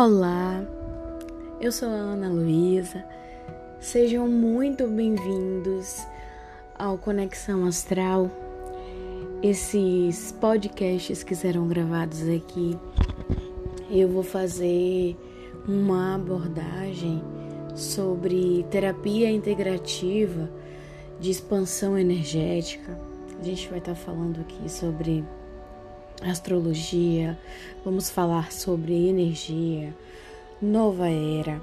Olá, eu sou a Ana Luísa. Sejam muito bem-vindos ao Conexão Astral. Esses podcasts que serão gravados aqui, eu vou fazer uma abordagem sobre terapia integrativa de expansão energética. A gente vai estar falando aqui sobre astrologia, vamos falar sobre energia, nova era.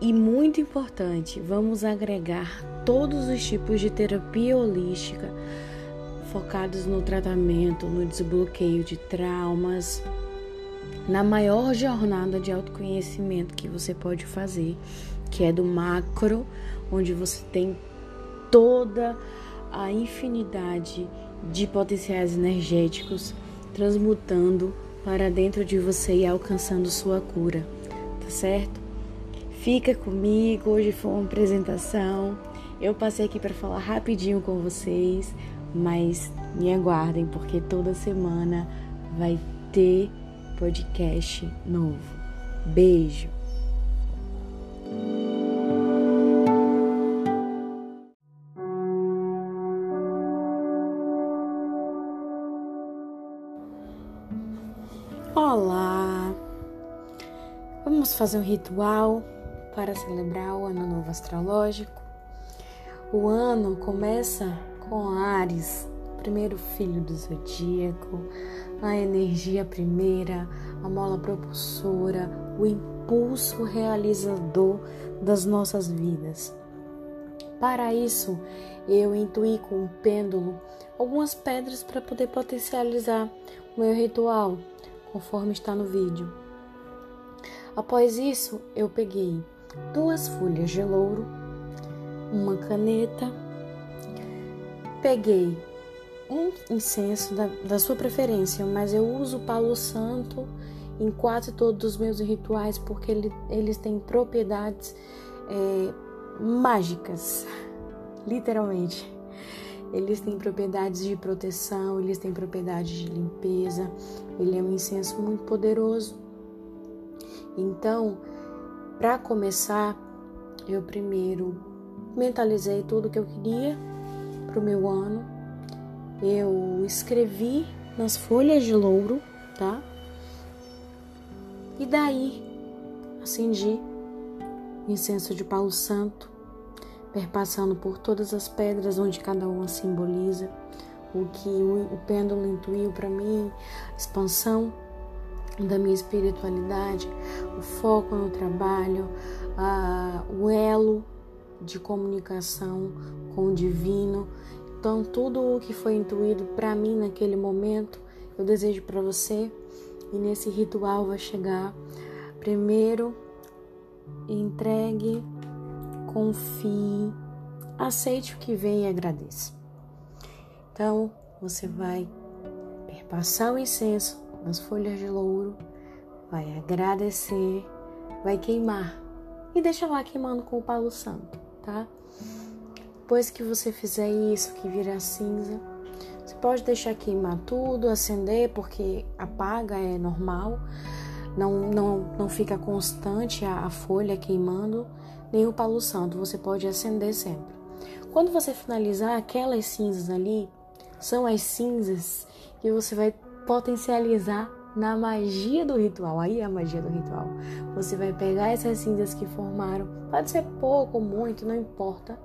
E muito importante, vamos agregar todos os tipos de terapia holística focados no tratamento, no desbloqueio de traumas, na maior jornada de autoconhecimento que você pode fazer, que é do macro, onde você tem toda a infinidade de potenciais energéticos transmutando para dentro de você e alcançando sua cura, tá certo? Fica comigo, hoje foi uma apresentação. Eu passei aqui para falar rapidinho com vocês, mas me aguardem porque toda semana vai ter podcast novo. Beijo. Vamos fazer um ritual para celebrar o Ano Novo Astrológico. O ano começa com Ares, primeiro filho do zodíaco, a energia primeira, a mola propulsora, o impulso realizador das nossas vidas. Para isso, eu intuí com o pêndulo algumas pedras para poder potencializar o meu ritual conforme está no vídeo. Após isso, eu peguei duas folhas de louro, uma caneta, peguei um incenso da, da sua preferência, mas eu uso o palo santo em quase todos os meus rituais porque ele, eles têm propriedades é, mágicas, literalmente. Eles têm propriedades de proteção, eles têm propriedades de limpeza. Ele é um incenso muito poderoso. Então, para começar, eu primeiro mentalizei tudo que eu queria para o meu ano. Eu escrevi nas folhas de louro, tá? E daí acendi incenso de Paulo Santo perpassando por todas as pedras onde cada uma simboliza o que o, o pêndulo intuiu para mim, expansão da minha espiritualidade, o foco no trabalho, a, o elo de comunicação com o divino. Então, tudo o que foi intuído para mim naquele momento, eu desejo para você. E nesse ritual vai chegar primeiro entregue confie, aceite o que vem e agradeça. Então, você vai perpassar o incenso nas folhas de louro, vai agradecer, vai queimar e deixa lá queimando com o palo santo, tá? Depois que você fizer isso, que virar cinza, você pode deixar queimar tudo, acender, porque apaga, é normal, não, não, não fica constante a, a folha queimando nem o palo santo, você pode acender sempre. Quando você finalizar aquelas cinzas ali, são as cinzas que você vai potencializar na magia do ritual. Aí é a magia do ritual. Você vai pegar essas cinzas que formaram, pode ser pouco ou muito, não importa,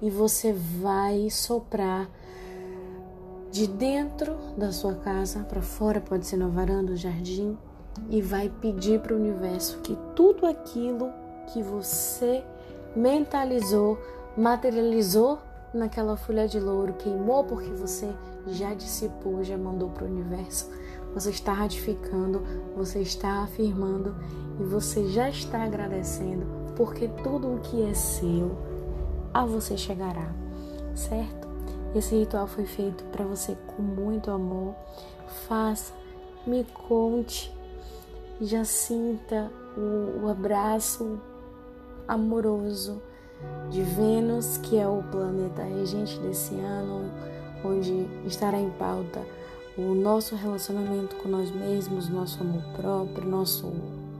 e você vai soprar de dentro da sua casa para fora, pode ser na varanda, no jardim, e vai pedir para o universo que tudo aquilo que você mentalizou, materializou naquela folha de louro, queimou porque você já dissipou, já mandou para o universo. Você está ratificando, você está afirmando e você já está agradecendo, porque tudo o que é seu a você chegará, certo? Esse ritual foi feito para você com muito amor. Faça, me conte, já sinta o, o abraço amoroso de Vênus, que é o planeta regente desse ano, onde estará em pauta o nosso relacionamento com nós mesmos, nosso amor próprio, nosso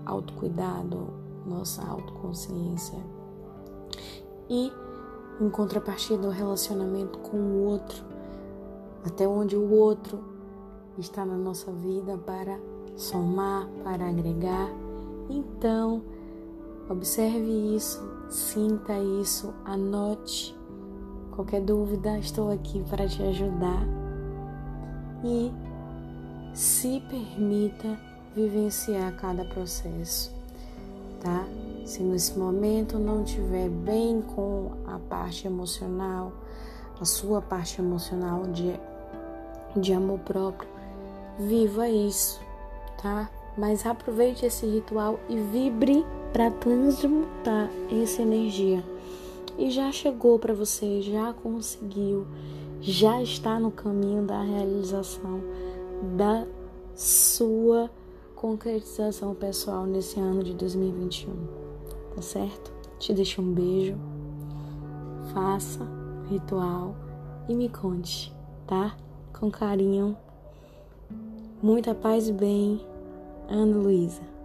autocuidado, nossa autoconsciência. E em contrapartida o relacionamento com o outro, até onde o outro está na nossa vida para somar, para agregar. Então, observe isso, sinta isso, anote. Qualquer dúvida, estou aqui para te ajudar. E se permita vivenciar cada processo, tá? Se nesse momento não estiver bem com a parte emocional, a sua parte emocional de, de amor próprio, viva isso, tá? Mas aproveite esse ritual e vibre para transmutar essa energia. E já chegou para você, já conseguiu, já está no caminho da realização da sua concretização pessoal nesse ano de 2021. Tá certo? Te deixo um beijo. Faça ritual e me conte, tá? Com carinho. Muita paz e bem. Ana Luísa.